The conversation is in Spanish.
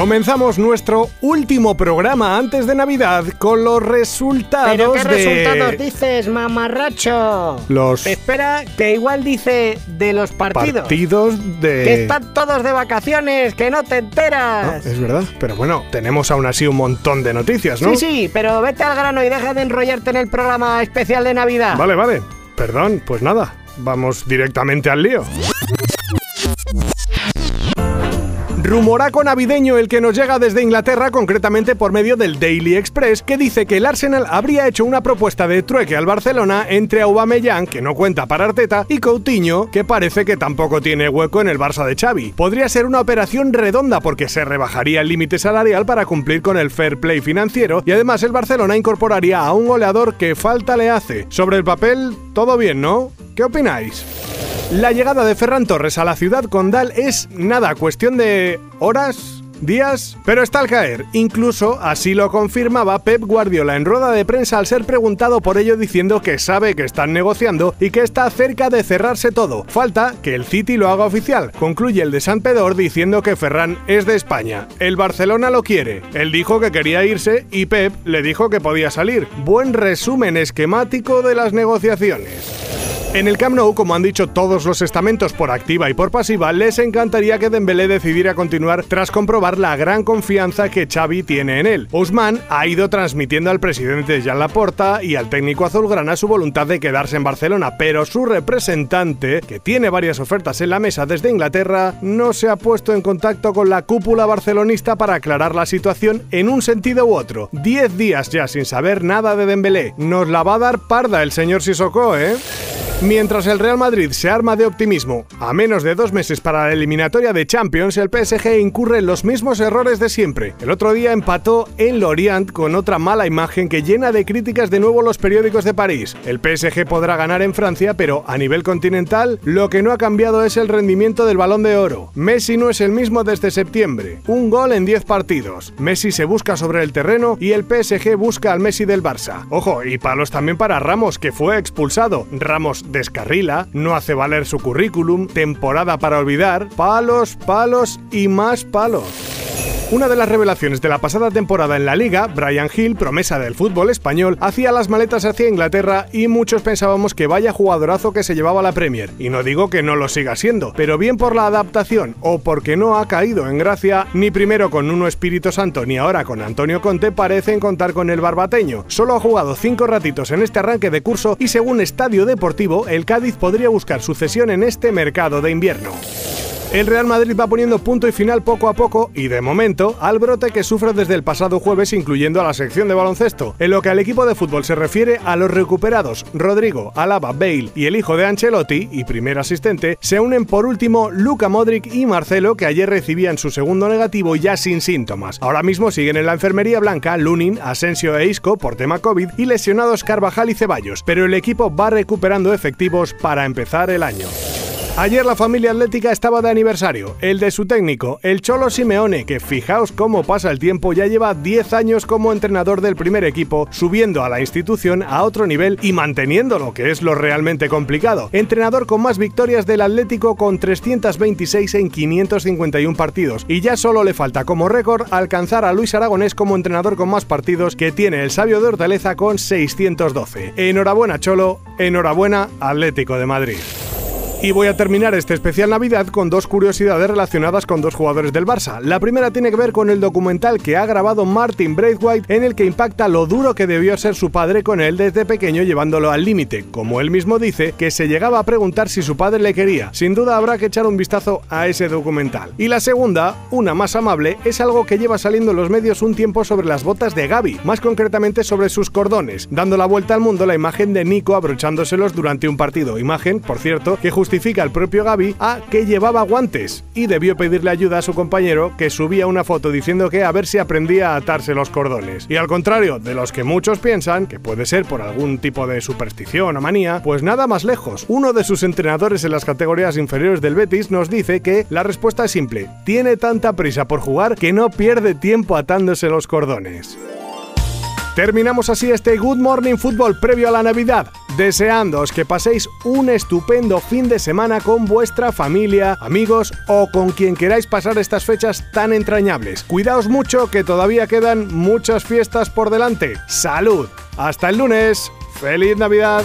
Comenzamos nuestro último programa antes de Navidad con los resultados ¿Pero qué de... resultados dices, mamarracho? Los Espera, que igual dice de los partidos. partidos de... Que están todos de vacaciones, que no te No, enteras. es verdad, pero bueno, tenemos aún así un montón de noticias, ¿no? Sí, sí, pero vete al grano y deja de enrollarte en el programa especial de Navidad. Vale, vale. Perdón, pues nada. Vamos directamente al lío. Rumoraco navideño el que nos llega desde Inglaterra, concretamente por medio del Daily Express, que dice que el Arsenal habría hecho una propuesta de trueque al Barcelona entre Aubameyang, que no cuenta para Arteta, y Coutinho, que parece que tampoco tiene hueco en el Barça de Xavi. Podría ser una operación redonda porque se rebajaría el límite salarial para cumplir con el fair play financiero y además el Barcelona incorporaría a un goleador que falta le hace. Sobre el papel, todo bien, ¿no? ¿Qué opináis? La llegada de Ferran Torres a la ciudad condal es nada, cuestión de horas, días, pero está al caer. Incluso así lo confirmaba Pep Guardiola en rueda de prensa al ser preguntado por ello diciendo que sabe que están negociando y que está cerca de cerrarse todo. Falta que el City lo haga oficial. Concluye el de San Pedor diciendo que Ferran es de España. El Barcelona lo quiere. Él dijo que quería irse y Pep le dijo que podía salir. Buen resumen esquemático de las negociaciones. En el Camp Nou, como han dicho todos los estamentos por activa y por pasiva, les encantaría que Dembélé decidiera continuar tras comprobar la gran confianza que Xavi tiene en él. Ousmane ha ido transmitiendo al presidente Jean Laporta y al técnico azulgrana su voluntad de quedarse en Barcelona, pero su representante, que tiene varias ofertas en la mesa desde Inglaterra, no se ha puesto en contacto con la cúpula barcelonista para aclarar la situación en un sentido u otro. Diez días ya sin saber nada de Dembélé. Nos la va a dar parda el señor Sissoko, ¿eh? Mientras el Real Madrid se arma de optimismo, a menos de dos meses para la eliminatoria de Champions, el PSG incurre en los mismos errores de siempre. El otro día empató en Lorient con otra mala imagen que llena de críticas de nuevo los periódicos de París. El PSG podrá ganar en Francia, pero a nivel continental, lo que no ha cambiado es el rendimiento del balón de oro. Messi no es el mismo desde septiembre. Un gol en 10 partidos. Messi se busca sobre el terreno y el PSG busca al Messi del Barça. Ojo, y palos también para Ramos, que fue expulsado. Ramos descarrila, no hace valer su currículum, temporada para olvidar, palos, palos y más palos. Una de las revelaciones de la pasada temporada en la liga, Brian Hill, promesa del fútbol español, hacía las maletas hacia Inglaterra y muchos pensábamos que vaya jugadorazo que se llevaba la Premier. Y no digo que no lo siga siendo, pero bien por la adaptación o porque no ha caído en gracia, ni primero con Uno Espíritu Santo ni ahora con Antonio Conte parecen contar con el barbateño. Solo ha jugado cinco ratitos en este arranque de curso y según Estadio Deportivo, el Cádiz podría buscar sucesión en este mercado de invierno. El Real Madrid va poniendo punto y final poco a poco y de momento al brote que sufre desde el pasado jueves incluyendo a la sección de baloncesto. En lo que al equipo de fútbol se refiere a los recuperados, Rodrigo, Alaba, Bale y el hijo de Ancelotti y primer asistente, se unen por último Luca Modric y Marcelo que ayer recibían su segundo negativo ya sin síntomas. Ahora mismo siguen en la enfermería blanca Lunin, Asensio e Isco por tema COVID y lesionados Carvajal y Ceballos, pero el equipo va recuperando efectivos para empezar el año. Ayer la familia atlética estaba de aniversario, el de su técnico, el Cholo Simeone, que fijaos cómo pasa el tiempo, ya lleva 10 años como entrenador del primer equipo, subiendo a la institución a otro nivel y manteniéndolo, que es lo realmente complicado. Entrenador con más victorias del Atlético con 326 en 551 partidos, y ya solo le falta como récord alcanzar a Luis Aragonés como entrenador con más partidos que tiene el sabio de Hortaleza con 612. Enhorabuena Cholo, enhorabuena Atlético de Madrid. Y voy a terminar este especial Navidad con dos curiosidades relacionadas con dos jugadores del Barça. La primera tiene que ver con el documental que ha grabado Martin Braithwaite en el que impacta lo duro que debió ser su padre con él desde pequeño llevándolo al límite. Como él mismo dice, que se llegaba a preguntar si su padre le quería. Sin duda habrá que echar un vistazo a ese documental. Y la segunda, una más amable, es algo que lleva saliendo en los medios un tiempo sobre las botas de Gaby, más concretamente sobre sus cordones, dando la vuelta al mundo la imagen de Nico abrochándoselos durante un partido. Imagen, por cierto, que justo justifica el propio Gaby a que llevaba guantes y debió pedirle ayuda a su compañero que subía una foto diciendo que a ver si aprendía a atarse los cordones. Y al contrario de los que muchos piensan, que puede ser por algún tipo de superstición o manía, pues nada más lejos. Uno de sus entrenadores en las categorías inferiores del Betis nos dice que la respuesta es simple, tiene tanta prisa por jugar que no pierde tiempo atándose los cordones. Terminamos así este Good Morning Football previo a la Navidad, deseándoos que paséis un estupendo fin de semana con vuestra familia, amigos o con quien queráis pasar estas fechas tan entrañables. Cuidaos mucho que todavía quedan muchas fiestas por delante. ¡Salud! Hasta el lunes. ¡Feliz Navidad!